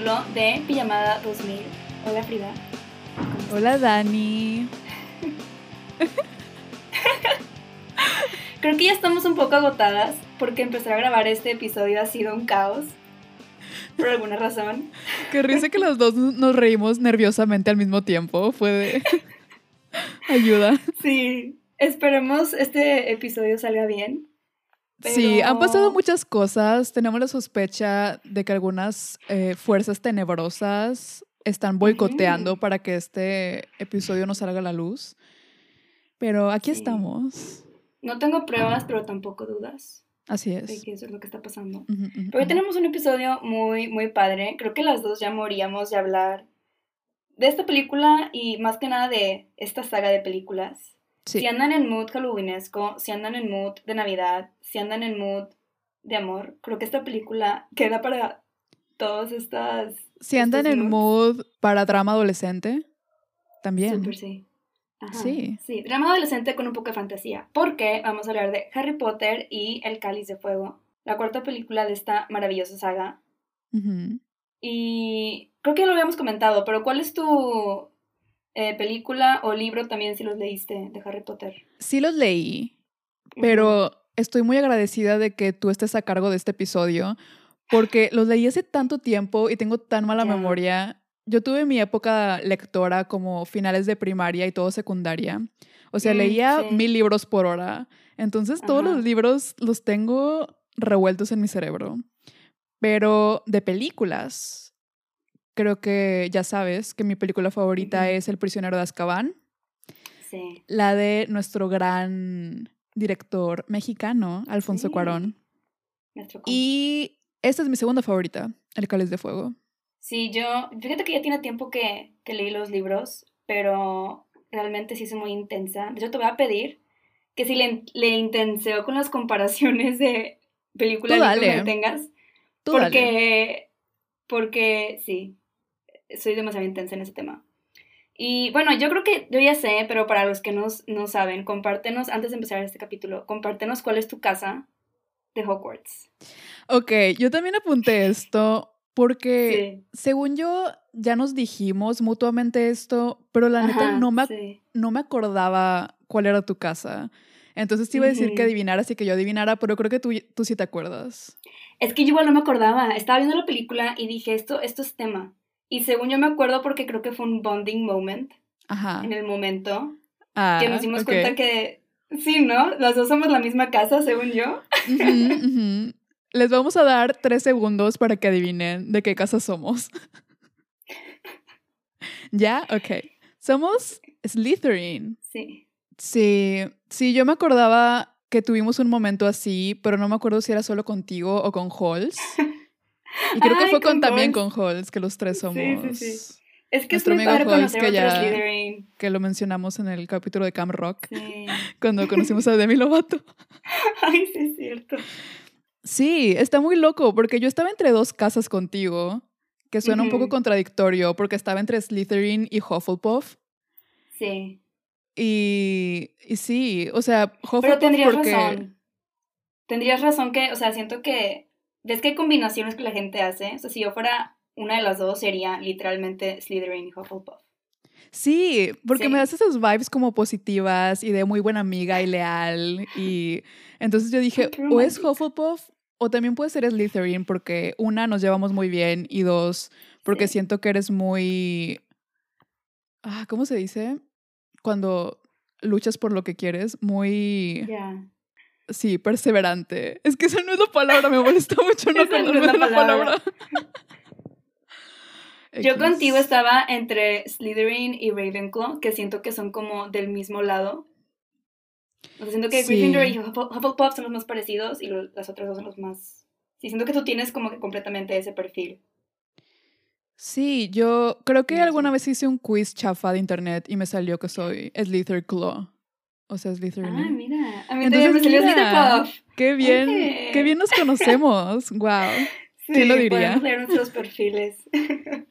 capítulo de Pijamada 2000. Hola Frida. Hola Dani. Creo que ya estamos un poco agotadas porque empezar a grabar este episodio ha sido un caos. Por alguna razón. Qué risa que los dos nos reímos nerviosamente al mismo tiempo. Fue de ayuda. Sí. Esperemos este episodio salga bien. Sí, han pasado muchas cosas. Tenemos la sospecha de que algunas eh, fuerzas tenebrosas están boicoteando para que este episodio no salga a la luz. Pero aquí estamos. No tengo pruebas, pero tampoco dudas. Así es. De que eso es lo que está pasando. pero hoy tenemos un episodio muy, muy padre. Creo que las dos ya moríamos de hablar de esta película y más que nada de esta saga de películas. Si andan en mood halloweenesco, si andan en mood de Navidad, si andan en mood de amor, creo que esta película queda para todas estas... Si andan en mood para drama adolescente, también. Súper, sí. sí. Sí, drama adolescente con un poco de fantasía, porque vamos a hablar de Harry Potter y El Cáliz de Fuego, la cuarta película de esta maravillosa saga. Y creo que ya lo habíamos comentado, pero ¿cuál es tu eh, película o libro también si los leíste de Harry Potter. Sí los leí, pero estoy muy agradecida de que tú estés a cargo de este episodio porque los leí hace tanto tiempo y tengo tan mala memoria. Yo tuve mi época lectora como finales de primaria y todo secundaria. O sea, mm, leía mil libros por hora. Entonces todos los libros los tengo revueltos en mi cerebro. Pero de películas, creo que ya sabes que mi película favorita es El prisionero de Azkaban. Sí. La de nuestro gran director mexicano, Alfonso Cuarón. Y esta es mi segunda favorita, El cáliz de fuego. Sí, yo, fíjate que ya tiene tiempo que, que leí los libros, pero realmente sí es muy intensa. Yo te voy a pedir que si le, le intenseo con las comparaciones de películas que tengas. porque, porque sí, soy demasiado intensa en ese tema. Y bueno, yo creo que yo ya sé, pero para los que no, no saben, compártenos, antes de empezar este capítulo, compártenos cuál es tu casa de Hogwarts. Ok, yo también apunté esto porque según yo ya nos dijimos mutuamente esto, pero la neta no me, no me acordaba cuál era tu casa. Entonces te iba a decir que adivinaras y que yo adivinara, pero creo que tú, tú sí te acuerdas. Es que yo igual no me acordaba. Estaba viendo la película y dije, esto, esto es tema. Y según yo me acuerdo, porque creo que fue un bonding moment Ajá. en el momento, ah, que nos dimos cuenta que sí, ¿no? Las dos somos la misma casa, según yo. Les vamos a dar tres segundos para que adivinen de qué casa somos. ¿Ya? Ok. Somos Slytherin. Sí. Sí, sí, yo me acordaba que tuvimos un momento así, pero no me acuerdo si era solo contigo o con Halls. Y creo que fue con, también con Halls, que los tres somos. Sí, sí, sí. Es que Nuestro es muy amigo Halls, que ya que lo mencionamos en el capítulo de Cam Rock, cuando conocimos a Demi Lovato. Ay, sí, es cierto. Sí, está muy loco, porque yo estaba entre dos casas contigo, que suena un poco contradictorio, porque estaba entre Slytherin y Hufflepuff. Sí. Y, y sí, o sea, Hufflepuff Pero tendrías razón. Tendrías razón que, o sea, siento que ¿Ves que hay combinaciones que la gente hace? O sea, si yo fuera una de las dos, sería literalmente Slytherin y Hufflepuff. Sí, porque me das esas vibes como positivas y de muy buena amiga y leal. Y entonces yo dije, o es Hufflepuff o también puede ser Slytherin porque una, nos llevamos muy bien y dos, porque siento que eres muy... Ah, ¿Cómo se dice? Cuando luchas por lo que quieres, muy... Sí, perseverante. Es que esa no es la palabra, me molesta mucho no acordarme la, la palabra. Yo contigo estaba entre Slytherin y Ravenclaw, que siento que son como del mismo lado. O sea, siento que Gryffindor y Hufflepuff son los más parecidos y las otras dos son los más... Sí, siento que tú tienes como que completamente ese perfil. Sí, yo creo que alguna vez hice un quiz chafa de internet y me salió que soy Slytherin Claw. O sea, Slytherin. Ah, mira. A mí Entonces, me salió Slytherin Qué bien, qué bien nos conocemos. wow. ¿Quién lo diría? Podemos leer nuestros perfiles.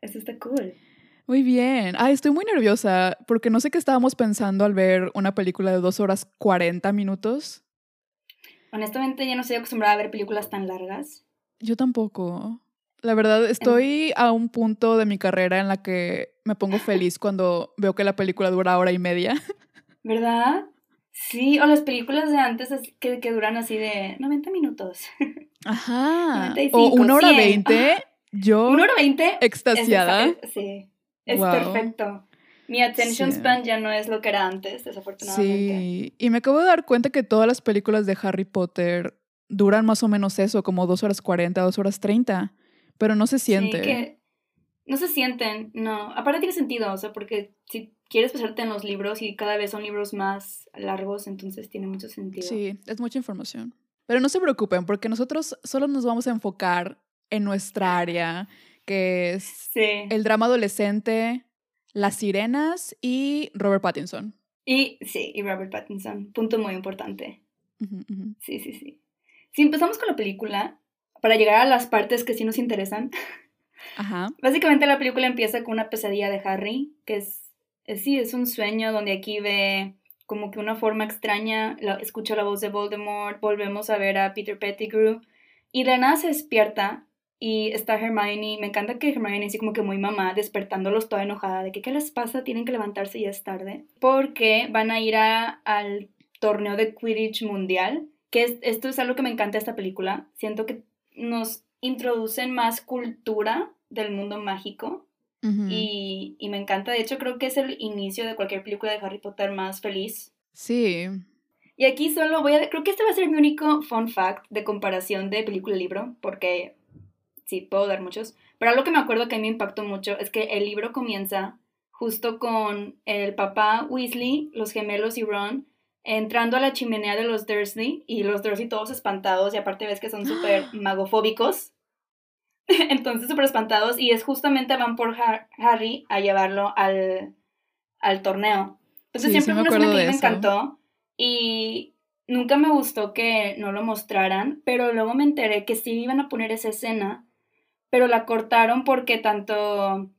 Eso está cool. Muy bien. Ay, estoy muy nerviosa porque no sé qué estábamos pensando al ver una película de dos horas 40 minutos. Honestamente, ya no estoy acostumbrada a ver películas tan largas. Yo tampoco. La verdad, estoy a un punto de mi carrera en la que me pongo feliz cuando veo que la película dura hora y media. ¿Verdad? Sí, o las películas de antes que, que duran así de 90 minutos. Ajá. 95, o una hora 100. veinte. Yo Una hora veinte. extasiada. Es, es- sí, es Wow. perfecto. Mi attention Sí. span ya no es lo que era antes, desafortunadamente. Sí, y me acabo de dar cuenta que todas las películas de Harry Potter duran más o menos eso, como dos horas 40, dos horas 30, pero no se siente. Sí, que no se sienten, no. Aparte tiene sentido, o sea, porque si quieres pasarte en los libros y cada vez son libros más largos, entonces tiene mucho sentido. Sí, es mucha información. Pero no se preocupen, porque nosotros solo nos vamos a enfocar en nuestra área, que es Sí. el drama adolescente, las sirenas y Robert Pattinson. Y sí, y Robert Pattinson, punto muy importante. Sí, sí, sí. Si empezamos con la película, para llegar a las partes que sí nos interesan, Ajá. Básicamente la película empieza con una pesadilla de Harry, que es, es- sí, es un sueño donde aquí ve como que una forma extraña, la- escucha la voz de Voldemort, volvemos a ver a Peter Pettigrew y de nada se despierta y está Hermione, me encanta que Hermione así como que muy mamá, despertándolos toda enojada de que qué les pasa, tienen que levantarse y ya es tarde, porque van a ir a- al torneo de Quidditch mundial, que es- esto es algo que me encanta de esta película, siento que nos introducen más cultura del mundo mágico y, y me encanta, de hecho creo que es el inicio de cualquier película de Harry Potter más feliz. Sí. Y aquí solo voy a, creo que este va a ser mi único fun fact de comparación de película-libro, porque sí, puedo dar muchos, pero algo que me acuerdo que a mí me impactó mucho es que el libro comienza justo con el papá Weasley, los gemelos y Ron entrando a la chimenea de los Dursley y los Dursley todos espantados y aparte ves que son súper magofóbicos. Entonces súper espantados y es justamente van por Har- Harry a llevarlo al, al torneo. Entonces Sí, sí siempre me fue una escena que me encantó y nunca me gustó que no lo mostraran, pero luego me enteré que sí iban a poner esa escena, pero la cortaron porque tanto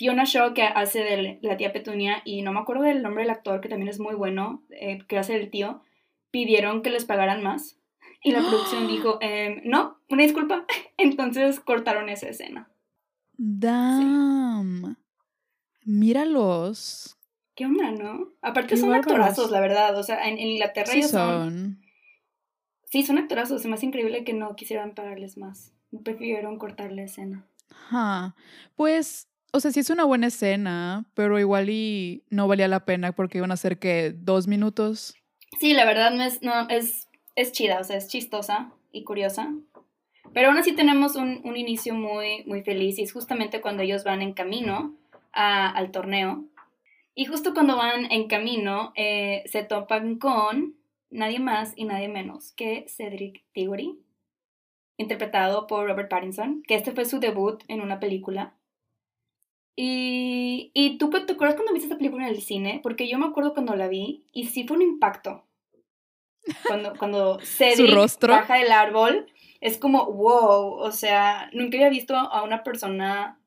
Fiona Shaw, que hace de la tía Petunia, y no me acuerdo del nombre del actor, que también es muy bueno, eh, que hace el tío, pidieron que les pagaran más. Y la producción dijo, em, no, una disculpa. Entonces cortaron esa escena. Damn. Míralos. ¿Qué onda, no? Aparte Qué son bárbaros. actorazos, la verdad. O sea, en, en Inglaterra Sí ellos son... son. Sí, son actorazos. Se me hace increíble que no quisieran pagarles más. Prefirieron cortar la escena. Ajá. Pues, o sea, sí es una buena escena, pero igual y no valía la pena porque iban a ser que dos minutos. Sí, la verdad no es, no, es, es chida, o sea, es chistosa y curiosa. Pero aún así tenemos un, un inicio muy, muy feliz y es justamente cuando ellos van en camino a- al torneo. Y justo cuando van en camino eh, se topan con nadie más y nadie menos que Cedric Diggory, interpretado por Robert Pattinson, que este fue su debut en una película. Y, y tú te acuerdas cuando viste esta película en el cine, porque yo me acuerdo cuando la vi y sí fue un impacto. Cuando, cuando Cedric rostro? baja del árbol, es como, wow, o sea, nunca había visto a una persona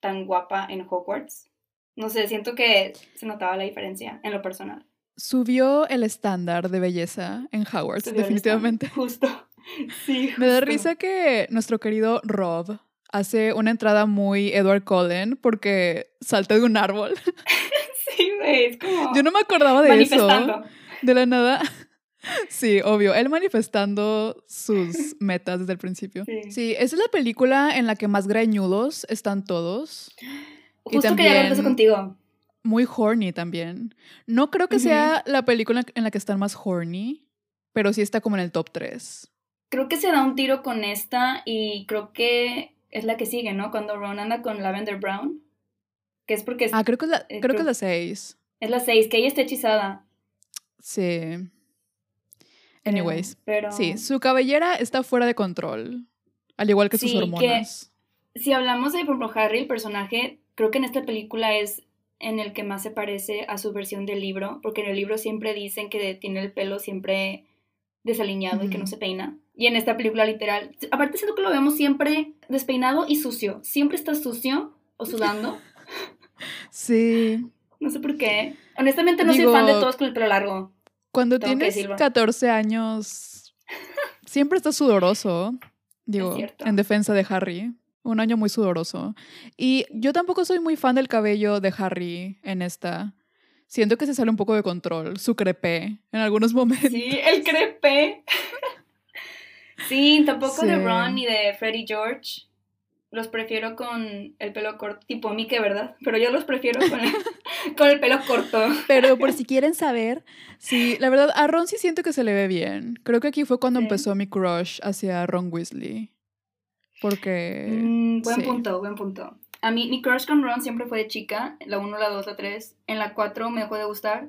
tan guapa en Hogwarts. No sé, siento que se notaba la diferencia en lo personal. Subió el estándar de belleza en Subió el definitivamente. Justo. Sí, Me da justo. risa que nuestro querido Rob hace una entrada muy Edward Cullen porque salta de un árbol. Sí, güey, es como Yo no me acordaba de eso. manifestando. De la nada. Sí, obvio. Él manifestando sus metas desde el principio. Sí. Sí, esa es la película en la que más greñudos están todos. Y Justo quería hablar de eso también- contigo. Muy horny también. No creo que sea la película en la que están más horny, pero sí está como en el top 3. Creo que se da un tiro con esta y creo que es la que sigue, ¿no? Cuando Ron anda con Lavender Brown. Que es porque es, Ah, creo que es la, Eh, creo que es la 6. es la 6, que ella está hechizada. Sí. Anyways. Pero Sí, su cabellera está fuera de control. Al igual que sus que- hormonas. si hablamos de, por ejemplo, Harry, el personaje, creo que en esta película es en el que más se parece a su versión del libro, porque en el libro siempre dicen que tiene el pelo siempre desaliñado y que no se peina. Y en esta película literal, aparte siento que lo vemos siempre despeinado y sucio. Siempre está sucio o sudando. Sí. No sé por qué. Honestamente no Digo- soy fan de todos con el pelo largo. Cuando Tengo tienes decirlo. 14 años, siempre estás sudoroso. Digo, en defensa de Harry. Un año muy sudoroso. Y yo tampoco soy muy fan del cabello de Harry en esta. Siento que se sale un poco de control, su crepé en algunos momentos. Sí, el crepé. sí, tampoco de Ron ni de Freddie George. Los prefiero con el pelo corto, tipo Mike, ¿verdad? Pero yo los prefiero con el, con el pelo corto. Pero por si quieren saber, sí, la verdad, a Ron sí siento que se le ve bien. Creo que aquí fue cuando empezó mi crush hacia Ron Weasley. Porque. Mm, buen punto, buen punto. A mí, mi crush con Ron siempre fue de chica. La 1, la 2, la 3. En la 4 me dejó de gustar.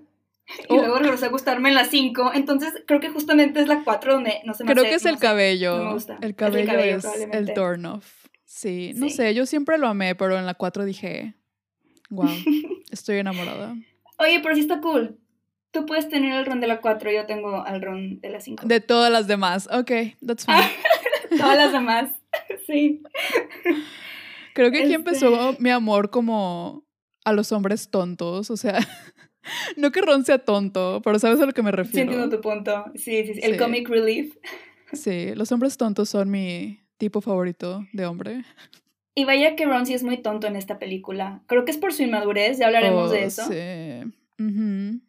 Y oh. luego regresó a gustarme en la 5. Entonces creo que justamente es la 4 donde no se me Creo que es el cabello. me gusta. El cabello es el, turn off. Sí, no sé, yo siempre lo amé, pero en la 4 dije, wow, estoy enamorada. Oye, pero sí está cool. Tú puedes tener el ron de la 4, yo tengo el ron de la 5. De todas las demás, ok, that's fine. todas las demás. sí. Creo que aquí empezó este mi amor como a los hombres tontos, o sea, no que Ron sea tonto, pero sabes a lo que me refiero. Sí, entiendo tu punto. Sí, sí, sí. el comic relief. Sí, los hombres tontos son mi tipo favorito de hombre. Y vaya que Ron sí es muy tonto en esta película. Creo que es por su inmadurez, ya hablaremos de oh, eso. Sí.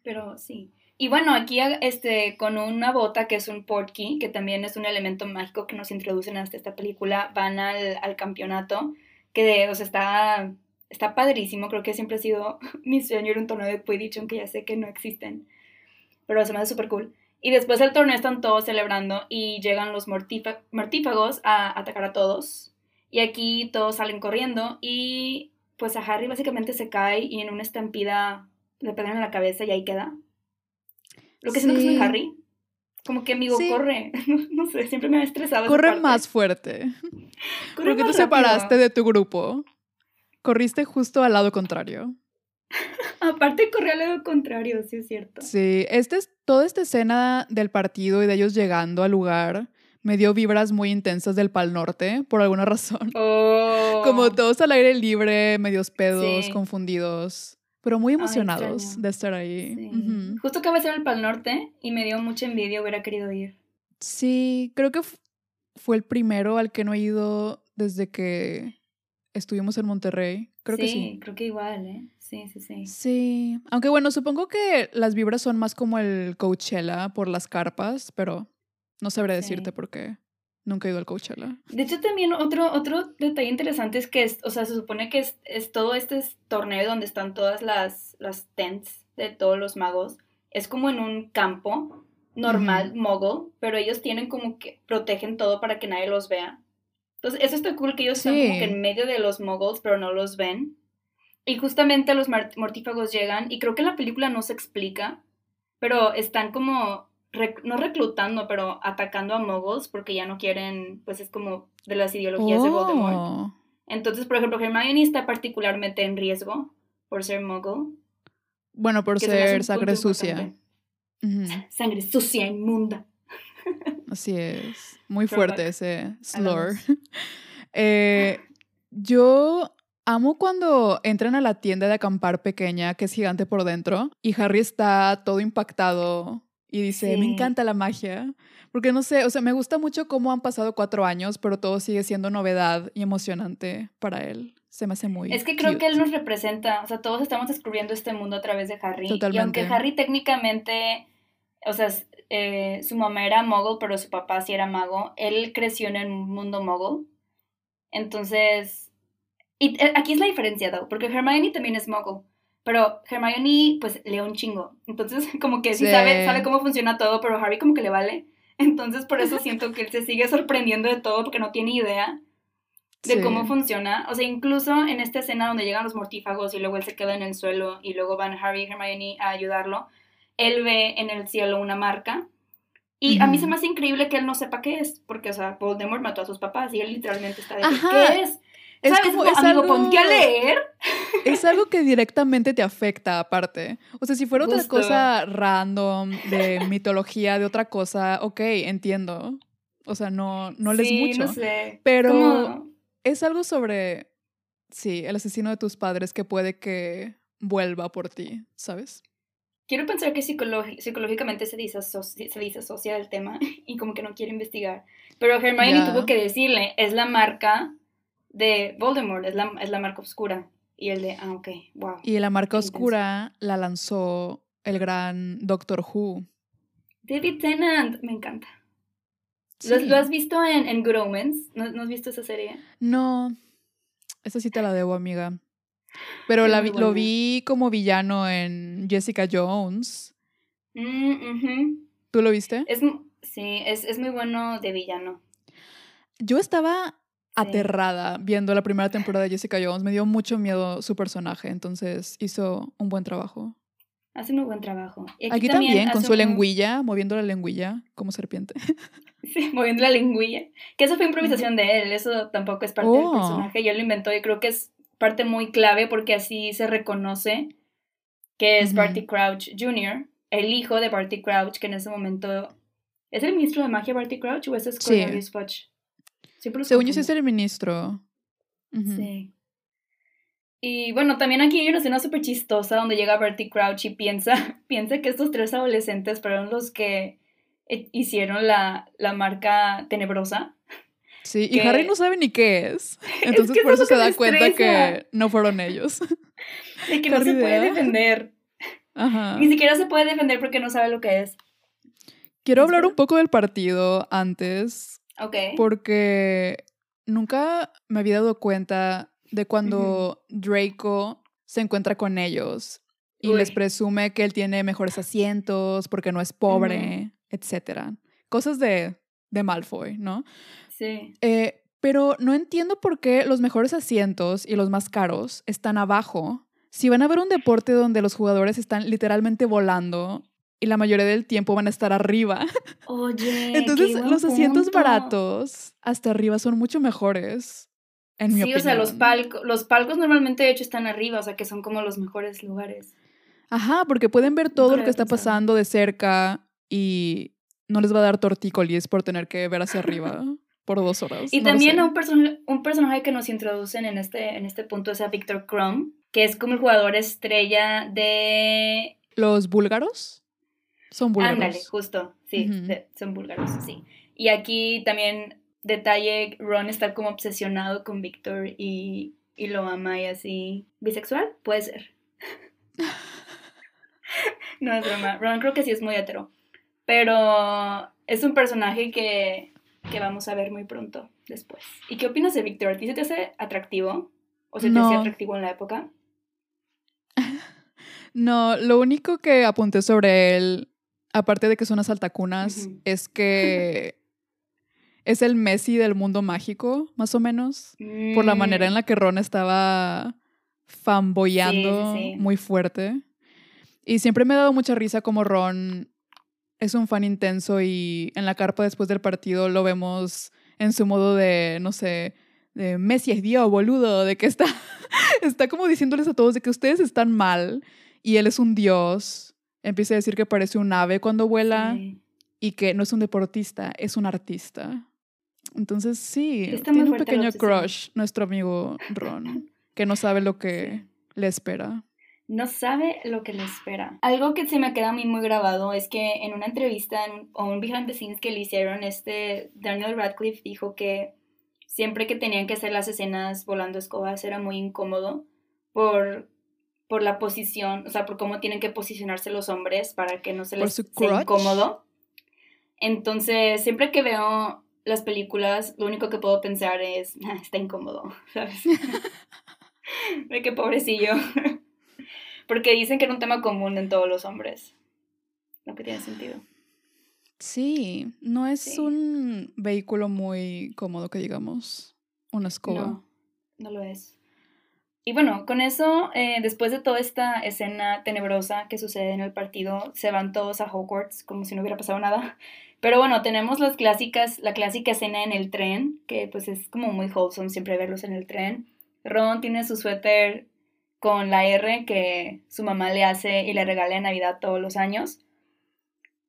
Pero sí. Y bueno, aquí este, con una bota que es un portkey, que también es un elemento mágico que nos introducen hasta esta película, van al, campeonato, que o sea, está, está padrísimo, creo que siempre ha sido mi sueño ir a un torneo de Quidditch, aunque ya sé que no existen, pero se me hace súper cool. Y después del torneo están todos celebrando y llegan los mortífagos a atacar a todos. Y aquí todos salen corriendo y pues a Harry básicamente se cae y en una estampida le pegan en la cabeza y ahí queda. Lo que siento que es muy Harry. Como que amigo, corre. no sé, siempre me ha estresado. Corre más fuerte. Corre Porque te separaste de tu grupo. Corriste justo al lado contrario. Aparte corrí al lado contrario, sí es cierto. Sí, este es, toda esta escena del partido y de ellos llegando al lugar me dio vibras muy intensas del Pal Norte, por alguna razón. Oh. Como todos al aire libre, medios pedos, confundidos pero muy emocionados de estar ahí. Justo acaba de ser el Pal Norte y me dio mucha envidia, hubiera querido ir. Sí, creo que fue el primero al que no he ido desde que estuvimos en Monterrey. Creo que sí. creo que igual, ¿eh? Sí, sí, sí. Sí, aunque bueno, supongo que las vibras son más como el Coachella por las carpas, pero no sabré decirte por qué. Nunca he ido al Coachella. De hecho, también otro, otro detalle interesante es que, o sea, se supone que es, es, todo este torneo donde están todas las, las tents de todos los magos. Es como en un campo normal, mogul, pero ellos tienen como que protegen todo para que nadie los vea. Entonces, eso está cool que ellos están como que en medio de los moguls, pero no los ven. Y justamente los mortífagos llegan, y creo que en la película no se explica, pero están como no reclutando, pero atacando a moguls porque ya no quieren, pues es como de las ideologías de Voldemort. Oh. Entonces, por ejemplo, Hermione está particularmente en riesgo por ser muggle. Bueno, por ser sangre sucia. Sangre sucia, inmunda. Así es. Muy fuerte ese slur. Eh, yo amo cuando entran a la tienda de acampar pequeña, que es gigante por dentro, y Harry está todo impactado y dice, me encanta la magia. Porque no sé, o sea, me gusta mucho cómo han pasado cuatro años, pero todo sigue siendo novedad y emocionante para él. Se me hace muy. Es que creo que él nos representa, o sea, todos estamos descubriendo este mundo a través de Harry. Totalmente. Y aunque Harry técnicamente, o sea, eh, su mamá era mogul, pero su papá sí era mago, él creció en el mundo mogul. Entonces, y eh, aquí es la diferencia, ¿no? porque Hermione también es mogul. Pero Hermione, pues, lee un chingo. Entonces, como que sí, Sabe, sabe cómo funciona todo, pero Harry como que le vale. Entonces, por eso siento que él se sigue sorprendiendo de todo porque no tiene idea de cómo funciona. O sea, incluso en esta escena donde llegan los mortífagos y luego él se queda en el suelo y luego van Harry y Hermione a ayudarlo, él ve en el cielo una marca. Y a mí se me hace increíble que él no sepa qué es, porque, o sea, Voldemort mató a sus papás y él literalmente está de ¿qué es? Es como, es algo, a leer. Es algo que directamente te afecta, aparte. O sea, si fuera otra cosa random, de mitología, de otra cosa, ok, entiendo. O sea, no, no les mucho. No sé. Pero es algo sobre, sí, el asesino de tus padres que puede que vuelva por ti, ¿sabes? Quiero pensar que psicológicamente se disasocia, se disasocia del tema y como que no quiere investigar. Pero Hermione tuvo que decirle, es la marca de Voldemort, es la, es la marca oscura. Y el de, ah, ok, wow. Y la marca oscura la lanzó el gran Doctor Who. David Tennant, me encanta. ¿Lo, has visto en, en Good Omens? ¿No, has visto esa serie? No, esa sí te la debo, amiga. Pero la, lo vi como villano en Jessica Jones. Mm, ¿Tú lo viste? Es, sí, es, es muy bueno de villano. Yo estaba aterrada viendo la primera temporada de Jessica Jones. Me dio mucho miedo su personaje, entonces hizo un buen trabajo. Hace un buen trabajo. aquí, también, con su lengüilla, moviendo la lengüilla como serpiente. Sí, moviendo la lengüilla. Que eso fue improvisación de él, eso tampoco es parte del oh. personaje. Yo lo inventó y creo que es parte muy clave porque así se reconoce que es Barty Crouch Jr., el hijo de Barty Crouch, que en ese momento... ¿Es el ministro de magia Barty Crouch o es Cornelius Fudge? Según yo sí es el ministro. Sí. Y bueno, también aquí hay una escena súper chistosa donde llega Bertie Crouch y piensa, piensa que estos tres adolescentes fueron los que eh, hicieron la, la marca tenebrosa. Sí, y Harry no sabe ni qué es. Entonces por eso se da cuenta que no fueron ellos. De que no se puede defender. Ajá. Ni siquiera se puede defender porque no sabe lo que es. Quiero hablar un poco del partido antes Ok. Porque nunca me había dado cuenta de cuando Draco se encuentra con ellos y les presume que él tiene mejores asientos porque no es pobre, etcétera. Cosas de, de Malfoy, ¿no? Sí. Eh, pero no entiendo por qué los mejores asientos y los más caros están abajo. Si van a ver un deporte donde los jugadores están literalmente volando y la mayoría del tiempo van a estar arriba. Oye. Entonces, los asientos baratos hasta arriba son mucho mejores. En mi sí, o sea, los palcos, los palcos normalmente de hecho están arriba, o sea, que son como los mejores lugares. Ajá, porque pueden ver todo lo que está pasando de cerca y no les va a dar tortícolis por tener que ver hacia arriba por dos horas. Y también un, un personaje que nos introducen en este, en este punto es a Victor Crumb, que es como el jugador estrella de... ¿Los búlgaros? Son búlgaros. Ándale, justo, sí, son búlgaros, sí. Y aquí también detalle, Ron está como obsesionado con Víctor y, y lo ama y así. ¿Bisexual? Puede ser. no es broma. Ron creo que sí es muy hetero. Pero es un personaje que, que vamos a ver muy pronto después. ¿Y qué opinas de Víctor? ¿A ti se te hace atractivo? ¿O se te hacía atractivo en la época? No, lo único que apunté sobre él aparte de que son unas altacunas, es que es el Messi del mundo mágico, más o menos, por la manera en mm. la que Ron estaba fanboyando muy fuerte. Y siempre me ha dado mucha risa como Ron es un fan intenso y en la carpa después del partido lo vemos en su modo de, no sé, de Messi es Dios, boludo, de que está, está como diciéndoles a todos de que ustedes están mal y él es un dios empieza a decir que parece un ave cuando vuela y que no es un deportista, es un artista. Entonces sí, tiene un pequeño crush nuestro amigo Ron, que no sabe lo que le espera. No sabe lo que le espera. Algo que se me queda a mí muy grabado es que en una entrevista o un behind the scenes que le hicieron, este Daniel Radcliffe dijo que siempre que tenían que hacer las escenas volando escobas era muy incómodo por por la posición, o sea, por cómo tienen que posicionarse los hombres para que no se les sea incómodo. Entonces, siempre que veo las películas, lo único que puedo pensar es, ah, está incómodo, ¿sabes? de qué pobrecillo. Porque dicen que era un tema común en todos los hombres. Lo que tiene sentido. Sí, no es un vehículo muy cómodo que digamos, una escoba. No, no lo es. Y bueno, con eso, eh, después de toda esta escena tenebrosa que sucede en el partido, se van todos a Hogwarts como si no hubiera pasado nada. Pero bueno, tenemos las clásicas, la clásica escena en el tren, que pues es como muy wholesome siempre verlos en el tren. Ron tiene su suéter con la R que su mamá le hace y le regala en Navidad todos los años.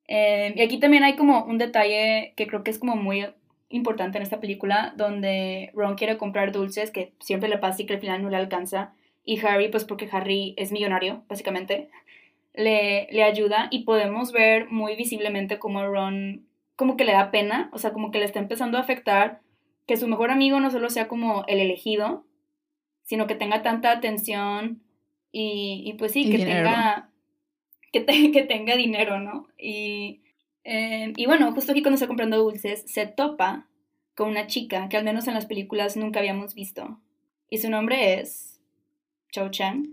Eh, y aquí también hay como un detalle que creo que es como muy importante en esta película donde Ron quiere comprar dulces que siempre le pasa y que al final no le alcanza. Y Harry, pues porque Harry es millonario, básicamente, le, le ayuda y podemos ver muy visiblemente cómo Ron como que le da pena, o sea, como que le está empezando a afectar que su mejor amigo no solo sea como el elegido, sino que tenga tanta atención y, y pues sí, que tenga que, que, tenga dinero, ¿no? Y, eh, y bueno, justo aquí cuando está comprando dulces, se topa con una chica que al menos en las películas nunca habíamos visto. Y su nombre es Cho Chang,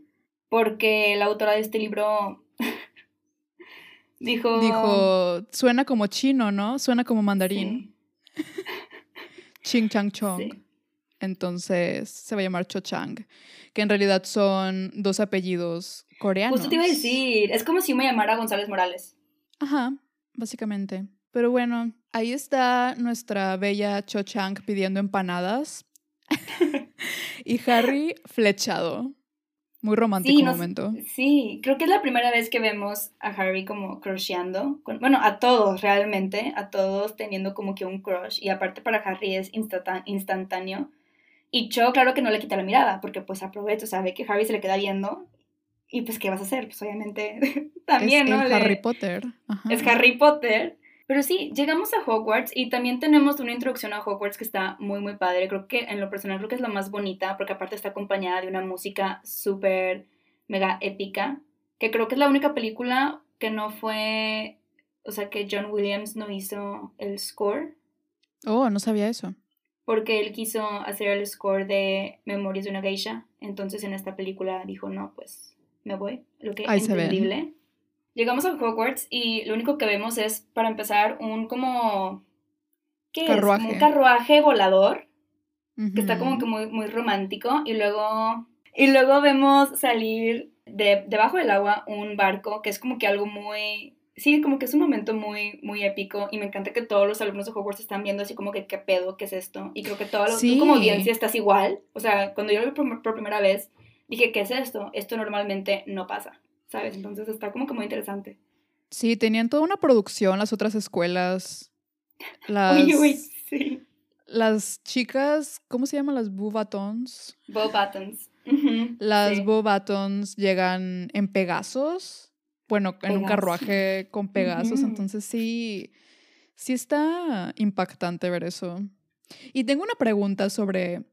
porque la autora de este libro dijo... Dijo, suena como chino, ¿no? Suena como mandarín. Ching Chang Chong. Entonces se va a llamar Cho Chang, que en realidad son dos apellidos coreanos. Justo te iba a decir, es como si me llamara González Morales. Ajá, básicamente. Pero bueno, ahí está nuestra bella Cho Chang pidiendo empanadas. y Harry flechado. Muy romántico momento. Sí, creo que es la primera vez que vemos a Harry como crusheando. bueno, a todos realmente, a todos teniendo como que un crush. Y aparte para Harry es instantáneo. Y Cho, claro que no le quita la mirada, porque pues aprovecha, sabe que Harry se le queda viendo. Y pues, ¿qué vas a hacer? Pues obviamente también, es ¿no? Harry Potter. Es Harry Potter. Pero sí, llegamos a Hogwarts y también tenemos una introducción a Hogwarts que está muy, muy padre. Creo que en lo personal creo que es la más bonita porque aparte está acompañada de una música súper, mega épica. Que creo que es la única película que no fue, o sea, que John Williams no hizo el score. Oh, no sabía eso. Porque él quiso hacer el score de Memorias de una Geisha. Entonces en esta película dijo, no, pues me voy. Lo que es entendible. Llegamos a Hogwarts y lo único que vemos es, para empezar, un como... ¿Qué carruaje. es? un carruaje volador, que está como que muy, muy romántico. Y luego, y luego vemos salir de, debajo del agua un barco, que es como que algo muy... Sí, como que es un momento muy, muy épico y me encanta que todos los alumnos de Hogwarts están viendo así como que qué pedo, qué es esto. Y creo que todo lo, tú como audiencia estás igual. O sea, cuando yo lo vi por primera vez, dije, ¿qué es esto? Esto normalmente no pasa. ¿sabes? Entonces está como que muy interesante. Sí, tenían toda una producción las otras escuelas. Las, sí. Las chicas, ¿cómo se llaman las Bobatons? Bobatons. las sí. llegan en Pegasos. Bueno, en un carruaje con Pegasos. Entonces sí, sí está impactante ver eso. Y tengo una pregunta sobre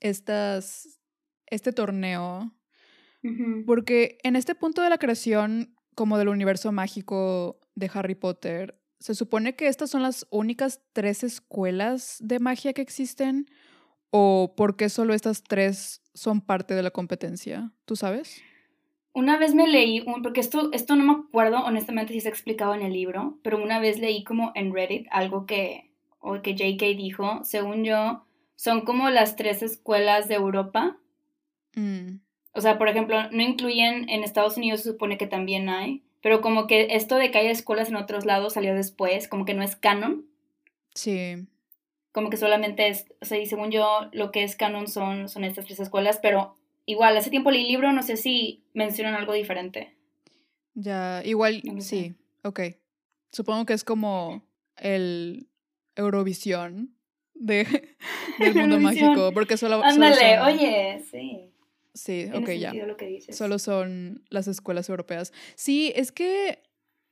estas, este torneo porque en este punto de la creación, como del universo mágico de Harry Potter, se supone que estas son las únicas tres escuelas de magia que existen. ¿O por qué solo estas tres son parte de la competencia? ¿Tú sabes? Una vez me leí, un, porque esto, esto no me acuerdo honestamente si se ha explicado en el libro, pero una vez leí como en Reddit algo que, o que JK dijo, según yo, son como las tres escuelas de Europa. Mm. O sea, por ejemplo, no incluyen en Estados Unidos, se supone que también hay, pero como que esto de que haya escuelas en otros lados salió después, como que no es canon. Sí. Como que solamente es, o sea, y según yo, lo que es canon son, son estas tres escuelas, pero igual, hace tiempo leí el libro, no sé si mencionan algo diferente. Ya, igual, sí, ok. Supongo que es como el Eurovisión de, del mundo mágico, porque solo... Ándale, oye, sí. Sí, ok, ya. Solo son las escuelas europeas. Sí, es que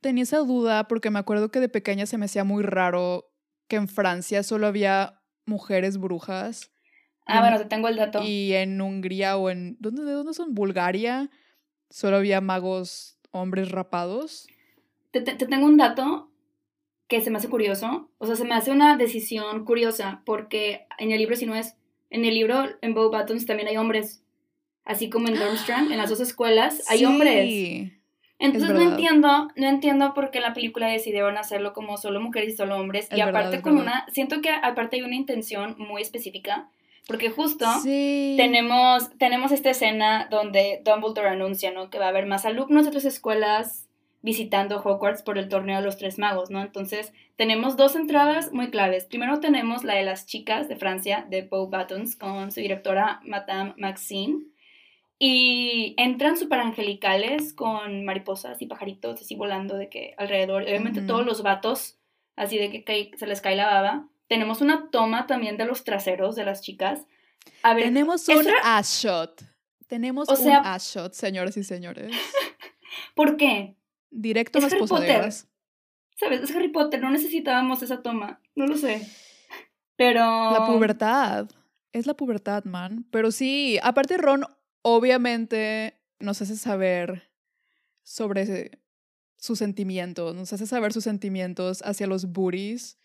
tenía esa duda porque me acuerdo que de pequeña se me hacía muy raro que en Francia solo había mujeres brujas. Ah, bueno, te tengo el dato. Y en Hungría o en... ¿dónde, ¿De dónde son? Bulgaria. Solo había magos hombres rapados. Te, te, tengo un dato que se me hace curioso. O sea, se me hace una decisión curiosa porque en el libro, si no es... En el libro, en Bow Buttons, también hay hombres así como en Durmstrang, en las dos escuelas, hay hombres. Entonces no entiendo, no entiendo por qué en la película decidieron hacerlo como solo mujeres y solo hombres. y aparte con una, siento que aparte hay una intención muy específica. Porque justo tenemos, tenemos esta escena donde Dumbledore anuncia, ¿no? Que va a haber más alumnos de otras escuelas visitando Hogwarts por el torneo de los tres magos, ¿no? Entonces, tenemos dos entradas muy claves. Primero tenemos la de las chicas de Francia, de Bow Buttons, con su directora Madame Maxine. Y entran súper angelicales con mariposas y pajaritos así volando de que alrededor. Obviamente todos los vatos, así de que se les cae la baba. Tenemos una toma también de los traseros de las chicas. A ver, Tenemos un ass shot. Tenemos un ass shot, señoras y señores. ¿Por qué? Directo a las Harry Potter. ¿Sabes? Es Harry Potter, no necesitábamos esa toma. No lo sé. Pero. La pubertad. Es la pubertad, man. Pero sí, aparte Ron obviamente nos hace saber sobre sus sentimientos, nos hace saber sus sentimientos hacia los booties,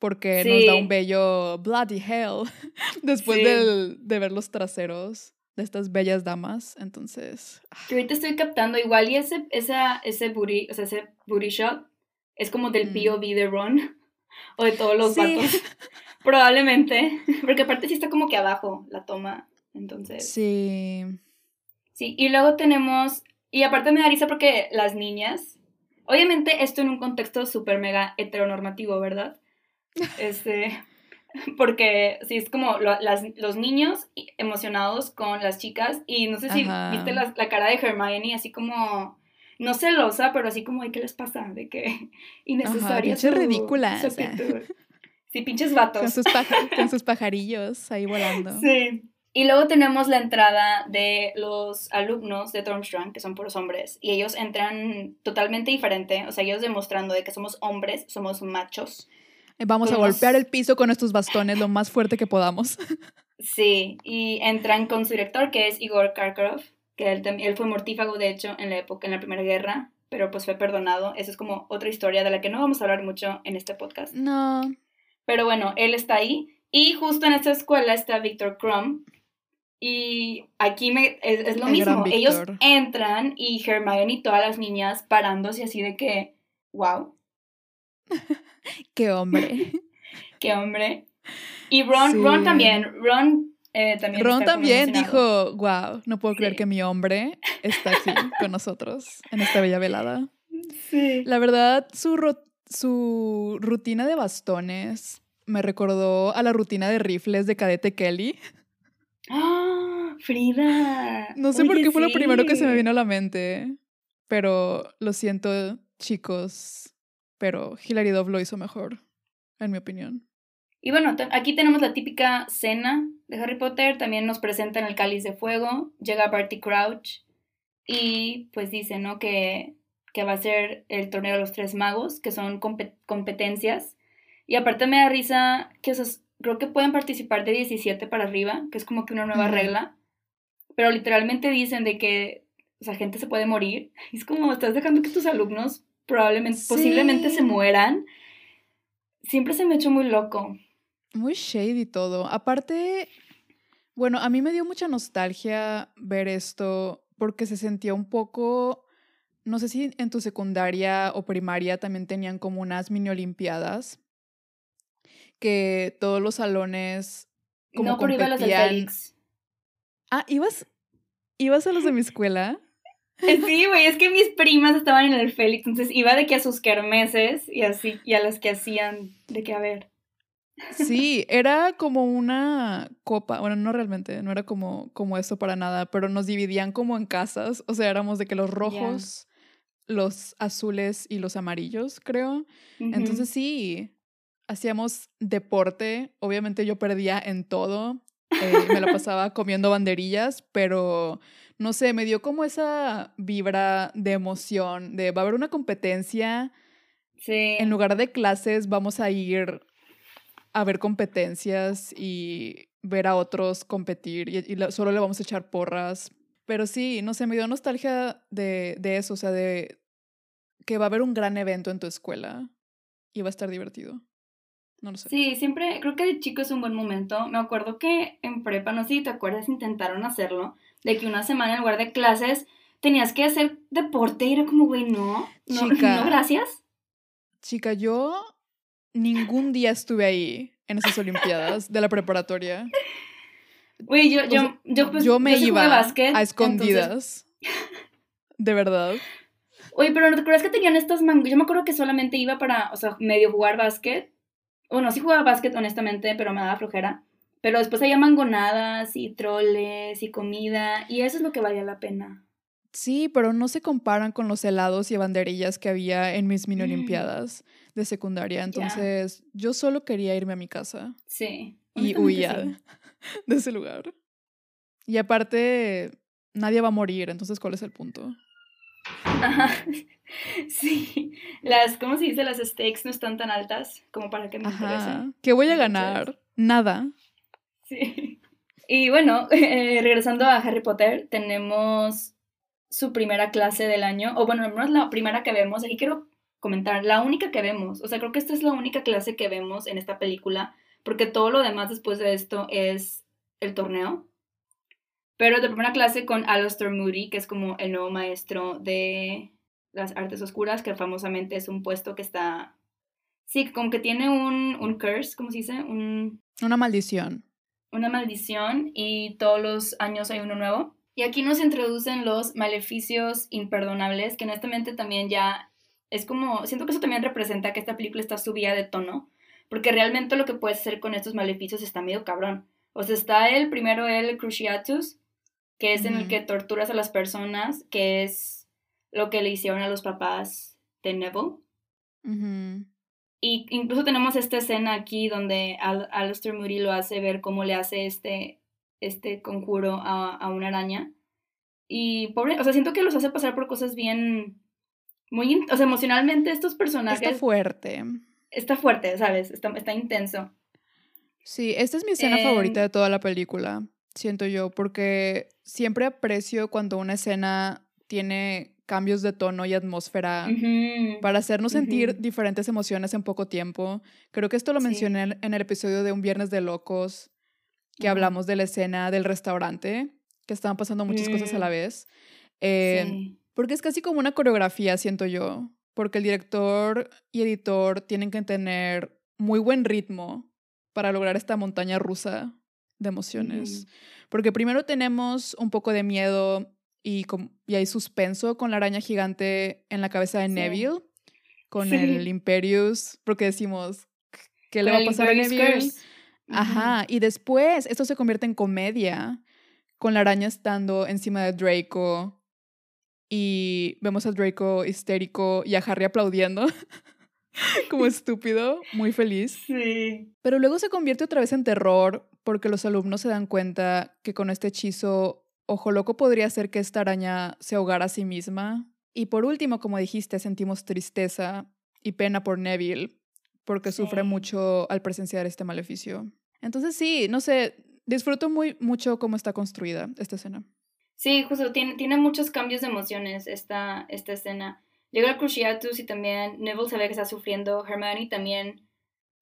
porque nos da un bello bloody hell después Sí. del- de ver los traseros de estas bellas damas. Entonces, ah, Que ahorita estoy captando igual y ese, esa, ese booty, o sea, ese booty shot es como del Mm. POV de Ron o de todos los Sí. vatos. Probablemente. Porque aparte sí está como que abajo la toma. Entonces. sí. Sí, y luego tenemos, y aparte me da risa porque las niñas, obviamente esto en un contexto súper mega heteronormativo, ¿verdad? Este, porque sí, es como lo- las, los niños emocionados con las chicas, y no sé si Ajá. viste la, la cara de Hermione, así como, no celosa, pero así como, "Ay, ¿qué les pasa? De que innecesaria ridículas, su o sea. actitud". Sí, pinches vatos. Con sus, con sus pajarillos ahí volando. Sí. Y luego tenemos la entrada de los alumnos de Durmstrang, que son puros hombres, y ellos entran totalmente diferente, o sea, ellos demostrando de que somos hombres, somos machos. Eh, Vamos a golpear el piso con nuestros bastones lo más fuerte que podamos. Sí, y entran con su director, que es Igor Karkaroff, que él, él fue mortífago, de hecho, en la época, en la Primera Guerra, pero pues fue perdonado. Esa es como otra historia de la que no vamos a hablar mucho en este podcast. No. Pero bueno, él está ahí. Y justo en esta escuela está Victor Crumb. Y aquí me, es, es lo El mismo. Ellos entran y Hermione y todas las niñas parándose así de que, wow, Qué hombre. qué hombre. Y Ron, Sí. Ron también. Ron eh, también. Ron dijo, wow, no puedo creer que mi hombre está aquí con nosotros en esta bella velada. Sí. La verdad, su, su rutina de bastones me recordó a la rutina de rifles de Cadete Kelly. ¡Ah! Frida. No sé por qué fue lo primero que se me vino a la mente, pero lo siento, chicos, pero Hilary Duff lo hizo mejor, en mi opinión. Y bueno, aquí tenemos la típica cena de Harry Potter. También nos presentan el cáliz de fuego. Llega Barty Crouch y pues dice, ¿no? Que, que va a ser el torneo de los tres magos, que son compe- competencias. Y aparte me da risa que, o sea, creo que pueden participar de 17 para arriba, que es como que una nueva regla. Pero literalmente dicen de que, o sea, gente se puede morir. Y es como, estás dejando que tus alumnos probablemente, Sí. posiblemente se mueran. Siempre se me ha hecho muy loco. Muy shady todo. Aparte, bueno, a mí me dio mucha nostalgia ver esto porque se sentía un poco, no sé si en tu secundaria o primaria también tenían como unas mini olimpiadas que todos los salones como no, pero iba a las del competían- Félix. Ah, ¿ibas, ¿ibas a los de mi escuela? Sí, güey, es que mis primas estaban en el Félix, entonces iba de que a sus kermeses y así, y a las que hacían, de que a ver. Sí, era como una copa, bueno, no realmente, no era como, como eso para nada, pero nos dividían como en casas, o sea, éramos de que los rojos, los azules y los amarillos, creo. Entonces sí, hacíamos deporte, obviamente yo perdía en todo, eh, me la pasaba comiendo banderillas, pero no sé, me dio como esa vibra de emoción, de va a haber una competencia, sí. en lugar de clases vamos a ir a ver competencias y ver a otros competir y, solo le vamos a echar porras. Pero sí, no sé, me dio nostalgia de, de eso, o sea, de que va a haber un gran evento en tu escuela y va a estar divertido. No lo sé. Sí, siempre, creo que de chico es un buen momento. Me acuerdo que en prepa, no sé si te acuerdas, intentaron hacerlo, de que una semana en lugar de clases tenías que hacer deporte y era como, güey, no, no, Chica. no, gracias. Chica, yo ningún día estuve ahí en esas Olimpiadas de la preparatoria. Güey, yo, O yo, sea, yo, pues, yo me iba básquet, a entonces- escondidas. De verdad. Oye, pero ¿no te acuerdas que tenían estas mangas? Yo me acuerdo que solamente iba para, o sea, medio jugar básquet. Bueno, sí jugaba básquet, honestamente, pero me daba flojera. Pero después había mangonadas y troles y comida, y eso es lo que valía la pena. Sí, pero no se comparan con los helados y banderillas que había en mis mini Mm. olimpiadas de secundaria. Entonces, yo solo quería irme a mi casa Sí. y huía sí. de ese lugar. Y aparte, nadie va a morir, entonces, ¿cuál es el punto? Ajá. Sí, las, ¿cómo se dice? Las stakes no están tan altas como para que me interese. ¿Qué voy a ganar? Nada. Sí. Y bueno, eh, regresando a Harry Potter, tenemos su primera clase del año, o bueno, no es la primera que vemos, aquí quiero comentar, la única que vemos, o sea, creo que esta es la única clase que vemos en esta película, porque todo lo demás después de esto es el torneo. Pero de primera clase con Alistair Moody, que es como el nuevo maestro de las artes oscuras, que famosamente es un puesto que está... Sí, como que tiene un, un curse, ¿cómo se dice? Un... Una maldición. Una maldición y todos los años hay uno nuevo. Y aquí nos introducen los maleficios imperdonables, que honestamente también ya es como, siento que eso también representa que esta película está subida de tono, porque realmente lo que puedes hacer con estos maleficios está medio cabrón. O sea, está el primero, el Cruciatus, que es en el que torturas a las personas, que es lo que le hicieron a los papás de Neville. Y incluso tenemos esta escena aquí donde Al Alistair Moody lo hace ver cómo le hace este, este conjuro a, a, una araña. Y pobre, o sea, siento que los hace pasar por cosas bien, muy, o sea, emocionalmente estos personajes. Está fuerte. Está fuerte, ¿sabes? Está, está intenso. Sí, esta es mi escena favorita de toda la película, siento yo, porque siempre aprecio cuando una escena tiene cambios de tono y atmósfera para hacernos sentir diferentes emociones en poco tiempo. Creo que esto lo mencioné en el episodio de Un Viernes de Locos, que hablamos de la escena del restaurante, que estaban pasando muchas cosas a la mm. vez. Eh, porque es casi como una coreografía, siento yo, porque el director y editor tienen que tener muy buen ritmo para lograr esta montaña rusa de emociones. Porque primero tenemos un poco de miedo y, y hay suspenso con la araña gigante en la cabeza de Neville, con el Imperius, porque decimos, ¿qué le va a pasar a Neville? Ajá, y después esto se convierte en comedia, con la araña estando encima de Draco y vemos a Draco histérico y a Harry aplaudiendo. como estúpido, muy feliz. Sí. Pero luego se convierte otra vez en terror porque los alumnos se dan cuenta que con este hechizo Ojo Loco podría hacer que esta araña se ahogara a sí misma. Y por último, como dijiste, sentimos tristeza y pena por Neville, porque sufre mucho al presenciar este maleficio. Entonces sí, no sé, disfruto muy mucho cómo está construida esta escena. Sí, justo, tiene, tiene muchos cambios de emociones esta, esta escena. Llega el Cruciatus y también Neville se ve que está sufriendo. Hermione también,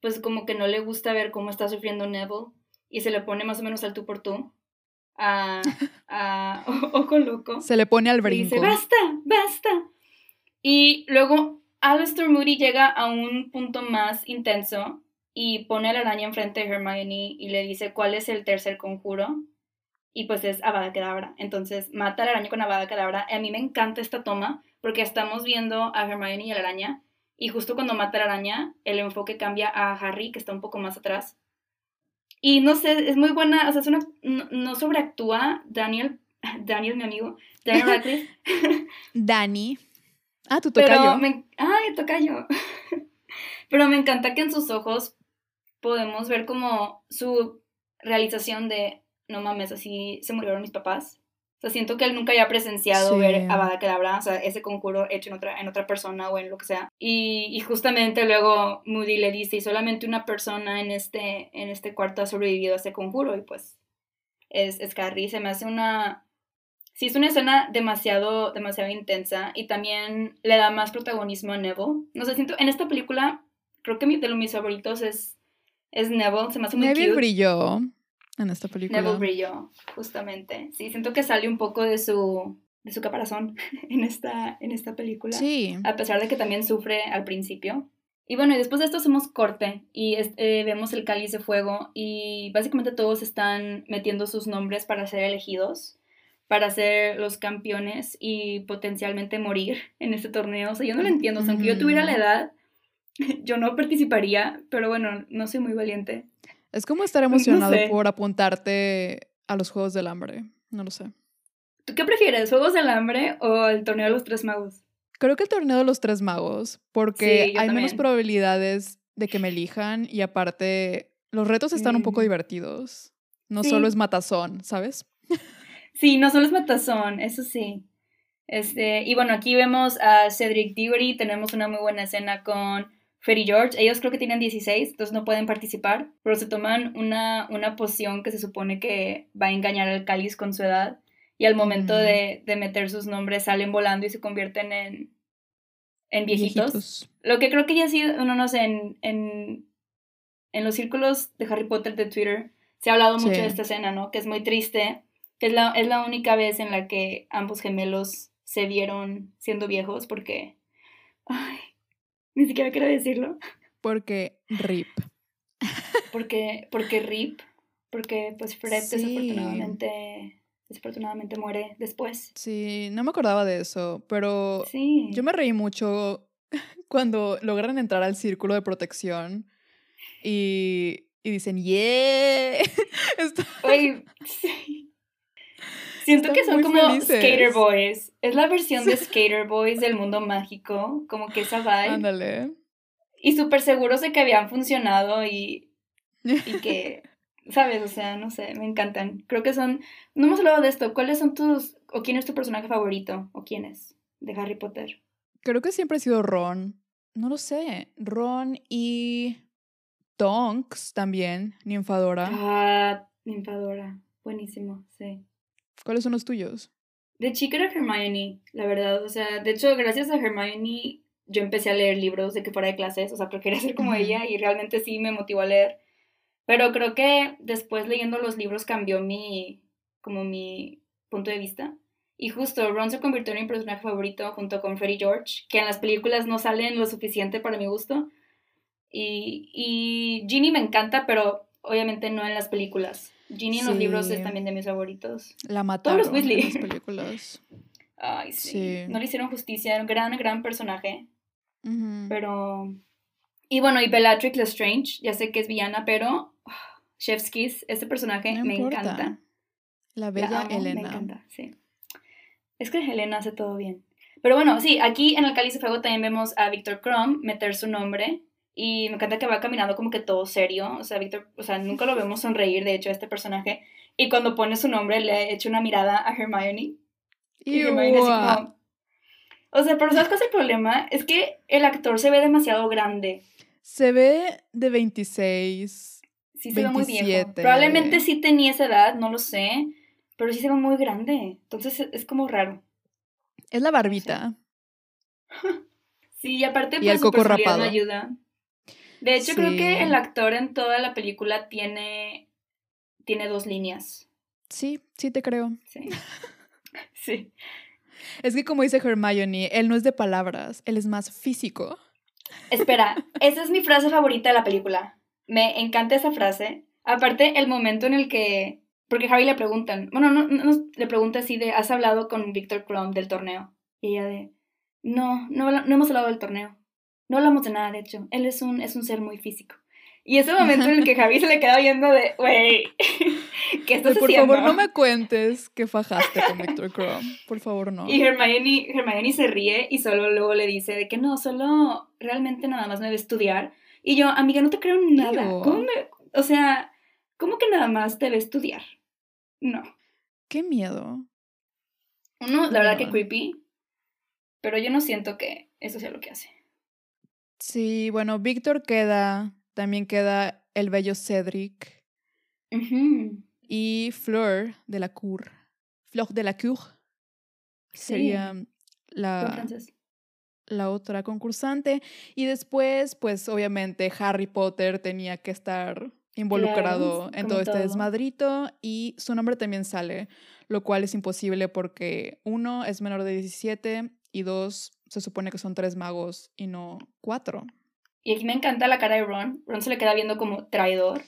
pues como que no le gusta ver cómo está sufriendo Neville y se le pone más o menos al tú por tú a, a Ojo Loco. Se le pone al brinco. Y dice, basta, basta. Y luego Alistair Moody llega a un punto más intenso y pone a la araña enfrente de Hermione y le dice cuál es el tercer conjuro. Y pues es Avada Kedavra. Entonces mata a la araña con Avada Kedavra. A mí me encanta esta toma porque estamos viendo a Hermione y a la araña. Y justo cuando mata a la araña, el enfoque cambia a Harry, que está un poco más atrás. Y no sé, es muy buena, o sea, es una, no, sobreactúa Daniel, Daniel, mi amigo, Daniel Radcliffe. Dani. Ah, tu tocayo. Me, ay, tocayo. Pero me encanta que en sus ojos podemos ver como su realización de, no mames, así se murieron mis papás. O sea, siento que él nunca haya presenciado ver a Bada Kedavra, o sea, ese conjuro hecho en otra, en otra persona o en lo que sea. Y, y, justamente luego Moody le dice, y solamente una persona en este, en este cuarto ha sobrevivido a ese conjuro, y pues es, es Carrie. Se me hace una... Sí, es una escena demasiado, demasiado intensa y también le da más protagonismo a Neville. No sé, siento, en esta película, creo que mi, de los mis favoritos es, es Neville, se me hace muy Neville brilló en esta película. Neville brilló, justamente. Sí, siento que sale un poco de su, de su caparazón en esta, en esta película. Sí. A pesar de que también sufre al principio. Y bueno, y después de esto hacemos corte y eh, vemos el cáliz de fuego y básicamente todos están metiendo sus nombres para ser elegidos, para ser los campeones y potencialmente morir en este torneo. O sea, yo no lo entiendo. O sea, aunque yo tuviera la edad, yo no participaría, pero bueno, no soy muy valiente. Es como estar emocionado por apuntarte a los Juegos del Hambre. No lo sé. ¿Tú qué prefieres, Juegos del Hambre o el Torneo de los Tres Magos? Creo que el Torneo de los Tres Magos, porque hay menos probabilidades de que me elijan y aparte los retos están un poco mm. divertidos. No solo es matazón, ¿sabes? Sí, no solo es matazón, eso sí. Este, y bueno, aquí vemos a Cedric Diggory, tenemos una muy buena escena con Freddy George. Ellos creo que tienen 16, entonces no pueden participar, pero se toman una, una poción que se supone que va a engañar al cáliz con su edad. Y al momento de, de, meter sus nombres salen volando y se convierten en, en viejitos. Lo que creo que ya ha sido, no, no sé, en, en, en, los círculos de Harry Potter de Twitter se ha hablado mucho de esta escena, ¿no? Que es muy triste, que es la, es la única vez en la que ambos gemelos se vieron siendo viejos porque... Ay, ni siquiera quiero decirlo. Porque RIP. Porque, porque RIP. Porque pues Fred desafortunadamente, desafortunadamente muere después. Sí, no me acordaba de eso, pero sí. yo me reí mucho cuando logran entrar al círculo de protección y, y dicen, ¡Yeah! Oye, sí. Siento que son como Skater Boys. Es la versión de Skater Boys del mundo mágico, como que esa vibe. Ándale. Y súper seguros de que habían funcionado y, y que, ¿sabes? O sea, no sé, me encantan. Creo que son, no hemos hablado de esto, ¿cuáles son tus, o quién es tu personaje favorito, o quién es, de Harry Potter? Creo que siempre ha sido Ron. No lo sé, Ron y Tonks también, Ninfadora. Ah, Ninfadora, buenísimo, sí. ¿Cuáles son los tuyos? De chica era Hermione, la verdad. O sea, de hecho, gracias a Hermione yo empecé a leer libros de que fuera de clases. O sea, porque quería ser como ella y realmente sí me motivó a leer. Pero creo que después leyendo los libros cambió mi, como mi punto de vista. Y justo Ron se convirtió en mi personaje favorito junto con Freddie George, que en las películas no salen lo suficiente para mi gusto. Y, y Ginny me encanta, pero obviamente no en las películas. Ginny en los libros es también de mis favoritos. La mataron Todos los Weasley. en las películas. Ay, sí. No le hicieron justicia. Era un gran, gran personaje. Pero... Y bueno, y Bellatrix Lestrange. Ya sé que es villana, pero... Oh, Chef's Kiss, este personaje me encanta. La bella Elena. Me encanta, sí. Es que Elena hace todo bien. Pero bueno, sí, aquí en el Cáliz de Fuego también vemos a Victor Crumb meter su nombre y me encanta que va caminando como que todo serio. O sea, Víctor, o sea, nunca lo vemos sonreír, de hecho, a este personaje. Y cuando pone su nombre, le echa una mirada a Hermione. Y Hermione así como... O sea, pero ¿sabes cuál es el problema? Es que el actor se ve demasiado grande. Se ve de 26. Sí, se ve muy viejo. Probablemente sí tenía esa edad, no lo sé. Pero sí se ve muy grande. Entonces es como raro. Es la barbita. sí, y aparte, pues, el coco rapado. ayuda. De hecho, creo que el actor en toda la película tiene, tiene dos líneas. Sí, sí te creo. Sí. sí. Es que como dice Hermione, él no es de palabras, él es más físico. Espera, esa es mi frase favorita de la película. Me encanta esa frase. Aparte, el momento en el que... Porque Harry le preguntan, bueno, no, no, le pregunta así de, ¿has hablado con Victor Crumb del torneo? Y ella de, no, no, no hemos hablado del torneo. No hablamos de nada, de hecho. Él es un, es un ser muy físico. Y ese momento en el que Javi se le queda viendo de, güey, ¿qué estás Por favor, no me cuentes que fajaste con Victor Crumb. Por favor, no. Y Hermione, Hermione se ríe y solo luego le dice de que no, solo realmente nada más me debe estudiar. Y yo, amiga, no te creo nada. ¿Cómo me, o sea, ¿cómo que nada más te ve estudiar? No. Qué miedo. Uno, la verdad que creepy. Pero yo no siento que eso sea lo que hace. Sí, bueno, Víctor queda, también queda el bello Cedric. Y Fleur de la Cour. Fleur de la Cour. Sería la, la otra concursante. Y después, pues obviamente Harry Potter tenía que estar involucrado en todo este desmadrito y su nombre también sale, lo cual es imposible porque uno es menor de 17 y dos se supone que son tres magos y no cuatro. Y aquí me encanta la cara de Ron. Ron se le queda viendo como traidor.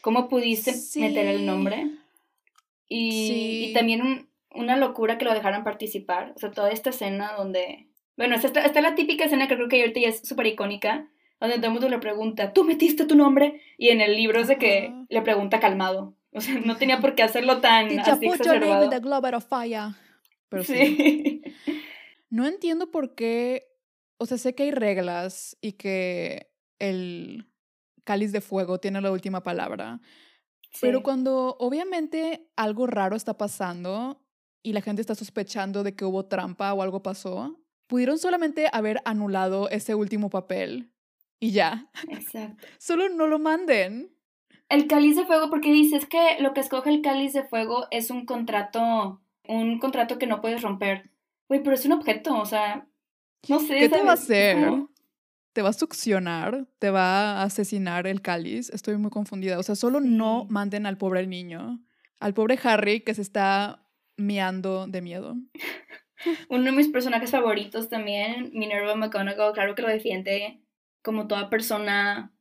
¿Cómo pudiste meter el nombre? Y, y también una locura que lo dejaran participar. O sea, toda esta escena donde... Bueno, está, está la típica escena que creo que ahorita ya es súper icónica, donde todo el mundo le pregunta, ¿tú metiste tu nombre? Y en el libro es de que le pregunta calmado. O sea, no tenía por qué hacerlo tan así exacerbado. Pero sí. No entiendo por qué, o sea, sé que hay reglas y que el cáliz de fuego tiene la última palabra, pero cuando obviamente algo raro está pasando y la gente está sospechando de que hubo trampa o algo pasó, pudieron solamente haber anulado ese último papel y ya. Exacto. Solo no lo manden. El cáliz de fuego, porque dices que lo que escoge el cáliz de fuego es un contrato, un contrato que no puedes romper. Güey, pero es un objeto, o sea, no sé. ¿Qué te va a hacer? como- ¿Te va a succionar? ¿Te va a asesinar el cáliz? Estoy muy confundida. O sea, solo no manden al pobre niño. Al pobre Harry que se está miando de miedo. Uno de mis personajes favoritos también, Minerva McGonagall, claro que lo defiende como toda persona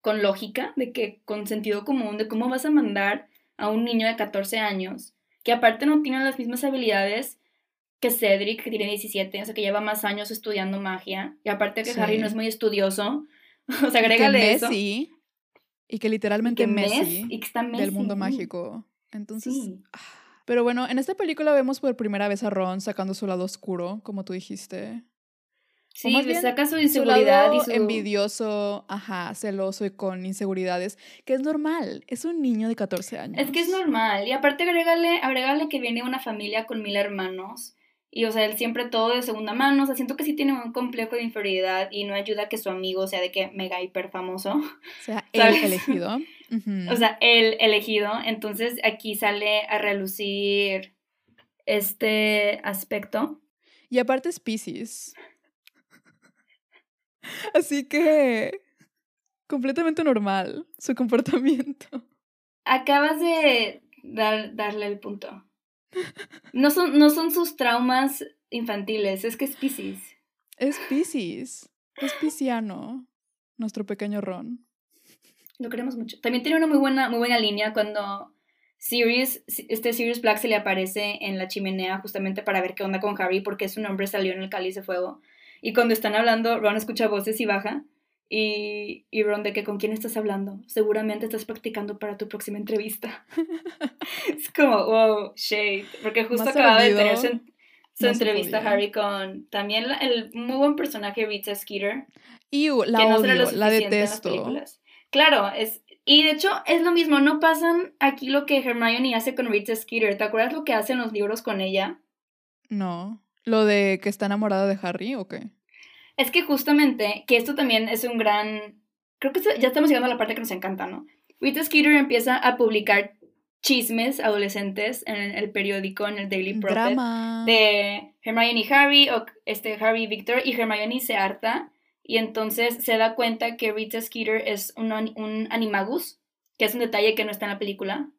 con lógica, de que con sentido común, de cómo vas a mandar a un niño de 14 años, que aparte no tiene las mismas habilidades que Cedric, que tiene 17, o sea, que lleva más años estudiando magia, y aparte que Sí. Harry no es muy estudioso, o sea, Y que agrégale eso. Messi. Y que Y literalmente que Mes- Messi y que está del Messi, mundo mm. mágico. Entonces, Sí. Pero bueno, en esta película vemos por primera vez a Ron sacando su lado oscuro, como tú dijiste. Sí, le bien, saca su Su inseguridad y su... envidioso, ajá, celoso y con inseguridades, que es normal. Es un niño de 14 años. Es que es normal. Y aparte agrégale, agrégale que viene una familia con mil hermanos. Y o sea, él siempre todo de segunda mano. O sea, siento que sí tiene un complejo de inferioridad y no ayuda que su amigo sea de que mega hiper famoso. O sea, el elegido. O sea, el elegido. Entonces aquí sale a relucir este aspecto. Y aparte es Pisces. Así que completamente normal su comportamiento. Acabas de dar, darle el punto. No son, no son sus traumas infantiles, es que es Pisces. Es Pisces. Es pisciano. Nuestro pequeño Ron. Lo queremos mucho. También tiene una muy buena, muy buena línea cuando Sirius, este Sirius Black se le aparece en la chimenea justamente para ver qué onda con Harry porque su nombre salió en el cáliz de fuego. Y cuando están hablando, Ron escucha voces y baja. Y, y Ron, ¿de que con quién estás hablando? Seguramente estás practicando para tu próxima entrevista. es como, wow, shade. Porque justo Más acaba de tener su, su entrevista. Harry con también el muy buen personaje Rita Skeeter Iu, la que no será lo odio, la suficiente en las detesto. películas. Claro, es y de hecho es lo mismo, no pasan aquí lo que Hermione hace con Rita Skeeter. ¿Te acuerdas lo que hace en los libros con ella? No. ¿Lo de que está enamorada de Harry o qué? Es que justamente, que esto también es un gran... Creo que ya estamos llegando a la parte que nos encanta, ¿no? Rita Skeeter empieza a publicar chismes adolescentes en el periódico, en el Daily Prophet, Drama. de Hermione y Harry, o este Harry y Victor, y Hermione se harta, y entonces se da cuenta que Rita Skeeter es un, un animagus, que es un detalle que no está en la película.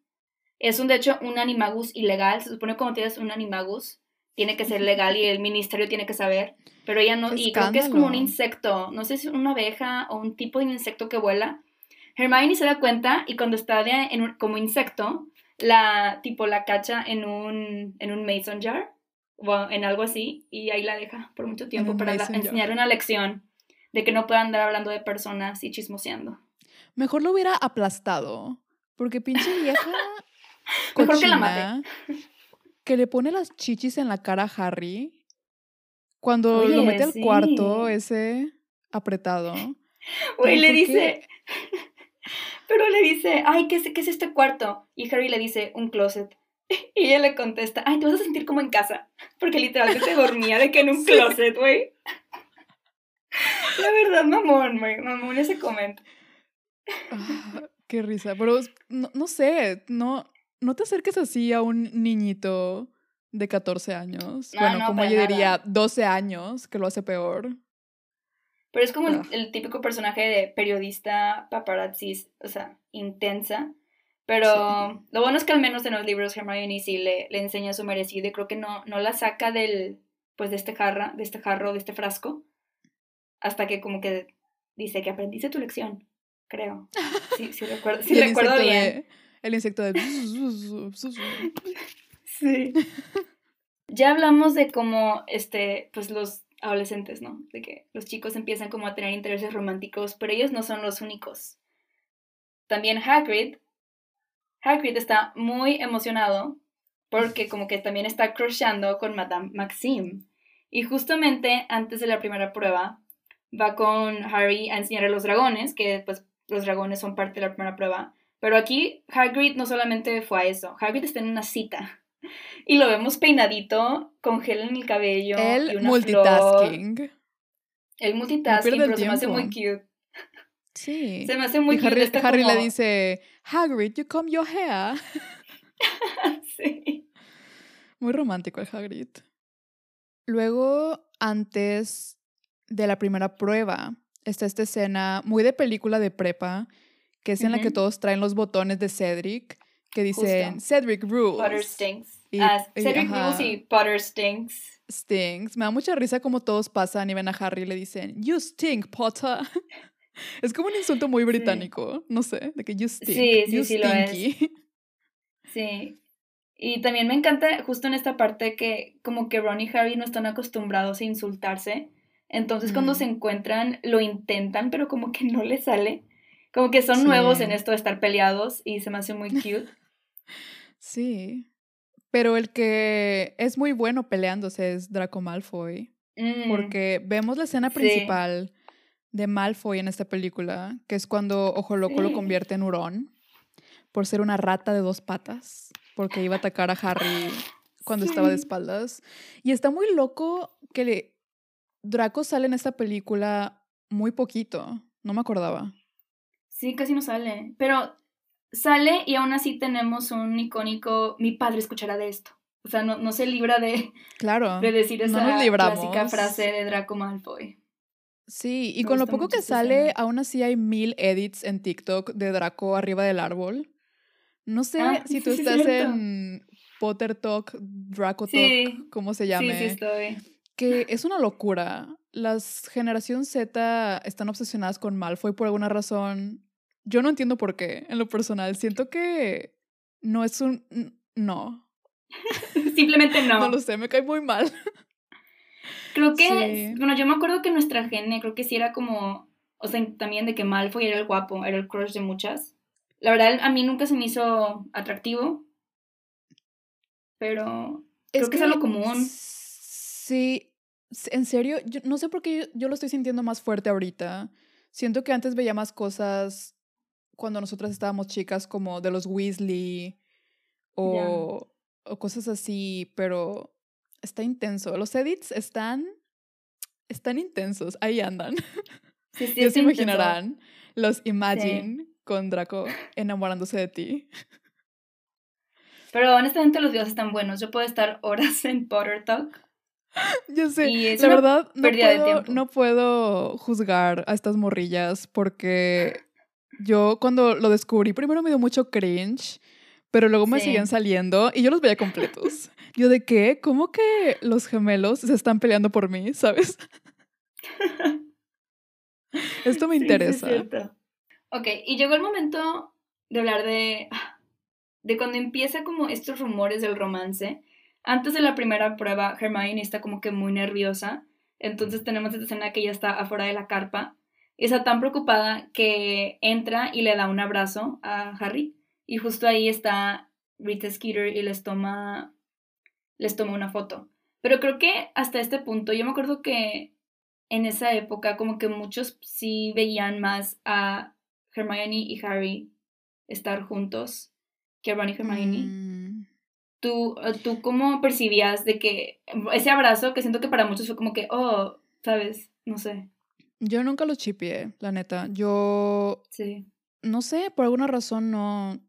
Es un, de hecho, un animagus ilegal, se supone que cuando tienes un animagus, tiene que ser legal y el ministerio tiene que saber, pero ella no, ¡Qué y creo que es como un insecto, no sé si es una abeja o un tipo de insecto que vuela. Hermione se da cuenta y cuando está de- en un- como insecto, la tipo la cacha en un, en un mason jar o en algo así y ahí la deja por mucho tiempo un para la- enseñar una lección de que no puede andar hablando de personas y chismoseando. Mejor lo hubiera aplastado. Porque pinche vieja. Mejor que la cochina, Que le pone las chichis en la cara a Harry. Cuando lo mete al cuarto, ese apretado. Güey, le dice, pero le dice, ay, ¿qué es, ¿qué es este cuarto? Y Harry le dice, un closet. Y ella le contesta, ay, te vas a sentir como en casa. Porque literalmente dormía de que en un Sí. closet, güey. La verdad, mamón, güey, mamón ese comentario. Ah, qué risa. Pero no, no sé, no, no te acerques así a un niñito de 14 años. No, bueno, no, como yo diría, 12 años, que lo hace peor. Pero es como el, Ah. el típico personaje de periodista paparazzi, o sea, intensa. Pero lo bueno es que al menos en los libros Hermione sí le, le enseña su merecido y creo que no, no la saca del, pues de este jarra, de este jarro, de este frasco, hasta que como que dice que aprendiste tu lección, creo. Sí, sí recuerdo, sí recuerdo bien. de- el insecto de... Sí. Ya hablamos de cómo, este, pues los adolescentes, ¿no? De que los chicos empiezan como a tener intereses románticos, pero ellos no son los únicos. También Hagrid, Hagrid está muy emocionado porque como que también está crushando con Madame Maxime. Y justamente antes de la primera prueba, va con Harry a enseñarle los dragones, que pues los dragones son parte de la primera prueba. Pero aquí Hagrid no solamente fue a eso, Hagrid está en una cita Y lo vemos peinadito, con gel en el cabello. El y una multitasking. flor. El multitasking, el pero se me hace muy cute. Sí. Se me hace muy y cute. Harry, está Harry le dice, Hagrid, you comb your hair. sí. Muy romántico el Hagrid. Luego, antes de la primera prueba, está esta escena muy de película de prepa, que es en la que todos traen los botones de Cedric, que dicen Justo. Cedric Rules. Potter stinks. Y- Ah, Cedric. Rules y Potter stinks. Stings. Me da mucha risa como todos pasan y ven a Harry y le dicen, You stink, Potter. Es como un insulto muy británico, no sé, de que you stink, Sí, sí, you sí lo es. Sí. Y también me encanta justo en esta parte que como que Ron y Harry no están acostumbrados a insultarse. Entonces cuando Mm. se encuentran lo intentan, pero como que no les sale. Como que son nuevos en Sí. esto de estar peleados y se me hace muy cute. Sí. Pero el que es muy bueno peleándose es Draco Malfoy. Mm, Porque vemos la escena Sí. principal de Malfoy en esta película, que es cuando Ojo Loco lo Sí. convierte en hurón por ser una rata de dos patas, porque iba a atacar a Harry cuando estaba de Sí. espaldas. Y está muy loco que le- Draco sale en esta película muy poquito, no me acordaba. Sí, casi no sale. Pero sale y aún así tenemos un icónico, mi padre escuchará de esto. O sea, no, no se libra de, Claro. de decir no esa libramos. clásica frase de Draco Malfoy. Sí, y Me con lo poco que sale, escena. aún así hay mil edits en TikTok de Draco arriba del árbol. No sé Ah, si tú sí, sí, estás cierto. en Potter Talk, Draco Talk, Sí, como se sí, llame, sí estoy. que es una locura. Las generación Z están obsesionadas con Malfoy por alguna razón. Yo no entiendo por qué, en lo personal. Siento que no es un... No, Simplemente no. no lo sé, me cae muy mal. Creo que, Sí. bueno, yo me acuerdo que nuestra gene, creo que sí era como, o sea, también de que Malfoy era el guapo, era el crush de muchas. La verdad, a mí nunca se me hizo atractivo, pero creo que, es algo común. Sí, en serio, yo no sé por qué yo, yo lo estoy sintiendo más fuerte ahorita. Siento que antes veía más cosas cuando nosotras estábamos chicas, como de los Weasley o, o cosas así, pero está intenso. Los edits están, están intensos, ahí andan. Sí, sí, ya se intenso. imaginarán los Imagine con Draco enamorándose de ti. Pero honestamente los videos están buenos. Yo puedo estar horas en Potter Talk. Yo sé, Y es la verdad no puedo, no puedo juzgar a estas morrillas porque yo cuando lo descubrí primero me dio mucho cringe, pero luego me Sí. seguían saliendo y yo los veía completos. Yo de qué, ¿cómo que los gemelos se están peleando por mí, sabes? Esto me Sí, sí, es interesa. cierto. ok, y llegó el momento de hablar de, de cuando empieza como estos rumores del romance. Antes de la primera prueba, Hermione está como que muy nerviosa. Entonces tenemos esta escena que ella está afuera de la carpa. Está tan preocupada que entra y le da un abrazo a Harry. Y justo ahí está Rita Skeeter y les toma, les toma una foto. Pero creo que hasta este punto, yo me acuerdo que en esa época como que muchos sí veían más a Hermione y Harry estar juntos que Ron y Hermione. Mm, ¿Tú, eh, ¿Tú cómo percibías de que ese abrazo que siento que para muchos fue como que, oh, sabes, no sé, Yo nunca los chipié, la neta. Yo sí. no sé, por alguna razón no.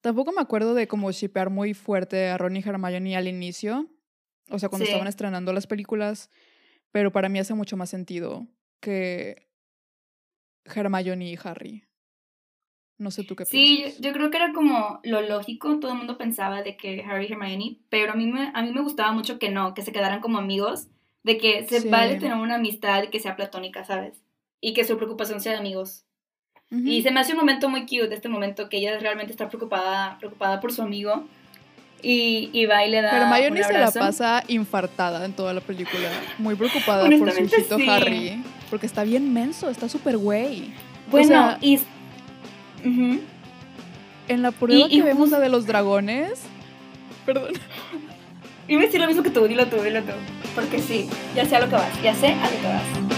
Tampoco me acuerdo de como shipear muy fuerte a Ron y Hermione al inicio. O sea, cuando Sí. estaban estrenando las películas. Pero para mí hace mucho más sentido que Hermione y Harry. No sé tú qué Sí, piensas. yo, yo creo que era como lo lógico, todo el mundo pensaba de que Harry y Hermione, pero a mí me, a mí me gustaba mucho que no, que se quedaran como amigos, de que se Sí. vale tener una amistad que sea platónica, ¿sabes? Y que su preocupación sea de amigos. Y se me hace un momento muy cute, este momento que ella realmente está preocupada, preocupada por su amigo. Y, y va y le da Hermione un se la pasa infartada en toda la película. Muy preocupada por su hijito sí. Harry. Porque está bien menso, está súper güey. Bueno, sea, y... En la prueba y que vemos la de los dragones. Perdón. Iba a decir lo mismo que tú, dilo tú, dilo tú. Porque sí, ya sé a lo que vas, ya sé a lo que vas.